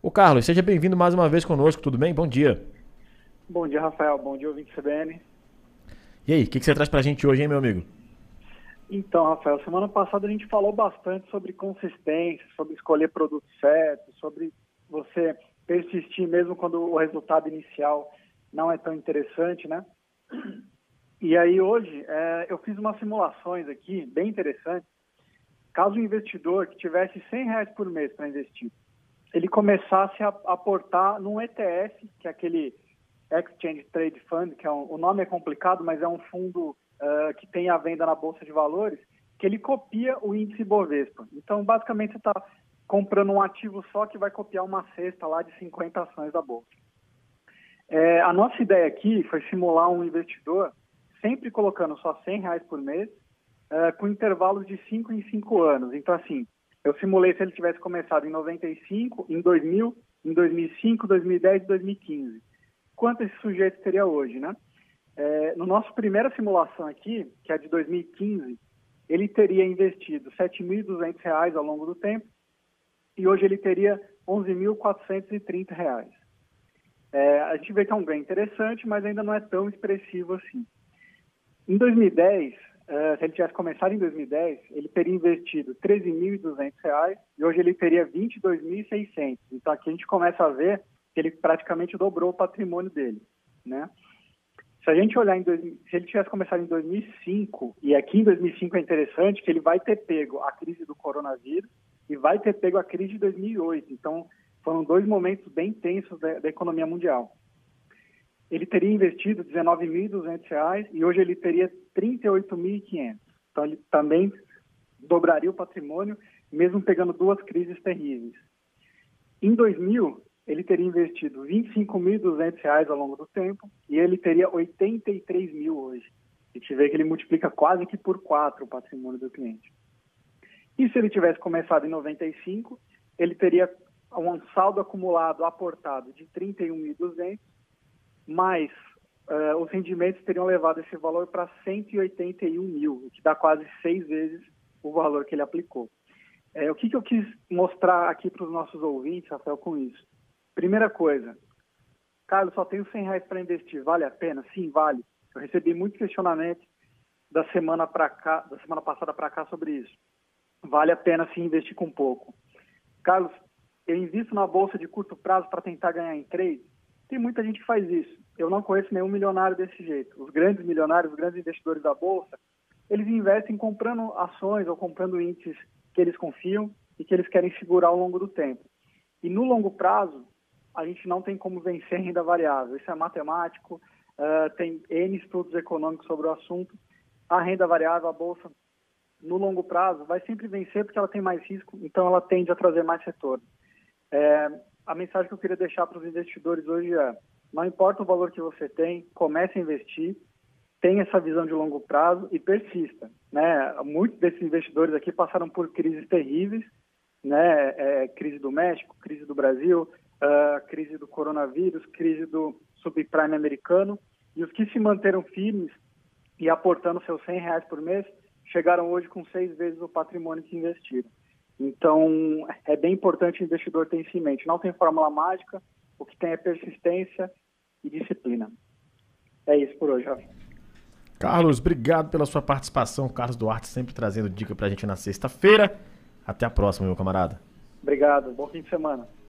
Ô Carlos, seja bem-vindo mais uma vez conosco, tudo bem? Bom dia. Bom dia, Rafael. Bom dia, ouvinte CBN. E aí, o que, que você traz pra gente hoje, hein, meu amigo? Então, Rafael, semana passada a gente falou bastante sobre consistência, sobre escolher produto certo, sobre você persistir mesmo quando o resultado inicial não é tão interessante, né? E aí hoje é, eu fiz umas simulações aqui bem interessantes. Caso o investidor que tivesse 100 reais por mês para investir, ele começasse a aportar num ETF, que é aquele Exchange Trade Fund, que é um, o nome é complicado, mas é um fundo uh, que tem a venda na bolsa de valores, que ele copia o índice Bovespa. Então, basicamente, você está comprando um ativo só que vai copiar uma cesta lá de 50 ações da bolsa. É, a nossa ideia aqui foi simular um investidor sempre colocando só 100 reais por mês, uh, com intervalos de 5 em 5 anos. Então, assim, eu simulei se ele tivesse começado em 95, em 2000, em 2005, 2010 e 2015. Quanto esse sujeito teria hoje, né? É, no nosso primeira simulação aqui, que é de 2015, ele teria investido R$ 7.200 ao longo do tempo e hoje ele teria R$ 11.430. É, a gente vê que é um ganho interessante, mas ainda não é tão expressivo assim. Em 2010, é, se ele tivesse começado em 2010, ele teria investido R$ 13.200 e hoje ele teria R$ 22.600. Então aqui a gente começa a ver que ele praticamente dobrou o patrimônio dele, né? Se a gente olhar em dois, se ele tivesse começado em 2005 e aqui em 2005 é interessante que ele vai ter pego a crise do coronavírus e vai ter pego a crise de 2008. Então, foram dois momentos bem tensos da, da economia mundial. Ele teria investido R$ 19.200 e hoje ele teria R$ 38.500. Então, ele também dobraria o patrimônio, mesmo pegando duas crises terríveis. Em 2000, ele teria investido R$ 25.200 ao longo do tempo e ele teria R$ 83 mil hoje. A gente vê que ele multiplica quase que por quatro o patrimônio do cliente. E se ele tivesse começado em 95, ele teria um saldo acumulado aportado de 31.200, mais uh, os rendimentos teriam levado esse valor para 181 mil, o que dá quase seis vezes o valor que ele aplicou. É, o que, que eu quis mostrar aqui para os nossos ouvintes, Rafael, com isso? Primeira coisa, Carlos, só tenho 100 reais para investir, vale a pena? Sim, vale. Eu recebi muitos questionamentos da semana cá, da semana passada para cá sobre isso vale a pena sim investir com pouco. Carlos, eu invisto na bolsa de curto prazo para tentar ganhar em trade? Tem muita gente que faz isso. Eu não conheço nenhum milionário desse jeito. Os grandes milionários, os grandes investidores da bolsa, eles investem comprando ações ou comprando índices que eles confiam e que eles querem segurar ao longo do tempo. E no longo prazo, a gente não tem como vencer renda variável. Isso é matemático, uh, tem N estudos econômicos sobre o assunto. A renda variável, a bolsa, no longo prazo, vai sempre vencer porque ela tem mais risco, então ela tende a trazer mais retorno. É, a mensagem que eu queria deixar para os investidores hoje é: não importa o valor que você tem, comece a investir, tenha essa visão de longo prazo e persista. Né? Muitos desses investidores aqui passaram por crises terríveis, né? É, crise do México, crise do Brasil, uh, crise do coronavírus, crise do subprime americano, e os que se manteram firmes e aportando seus 100 reais por mês chegaram hoje com seis vezes o patrimônio que investiram. Então, é bem importante o investidor ter isso em mente. Não tem fórmula mágica, o que tem é persistência e disciplina. É isso por hoje, Rafa. Carlos, obrigado pela sua participação. Carlos Duarte sempre trazendo dica pra gente na sexta-feira. Até a próxima, meu camarada. Obrigado. Bom fim de semana.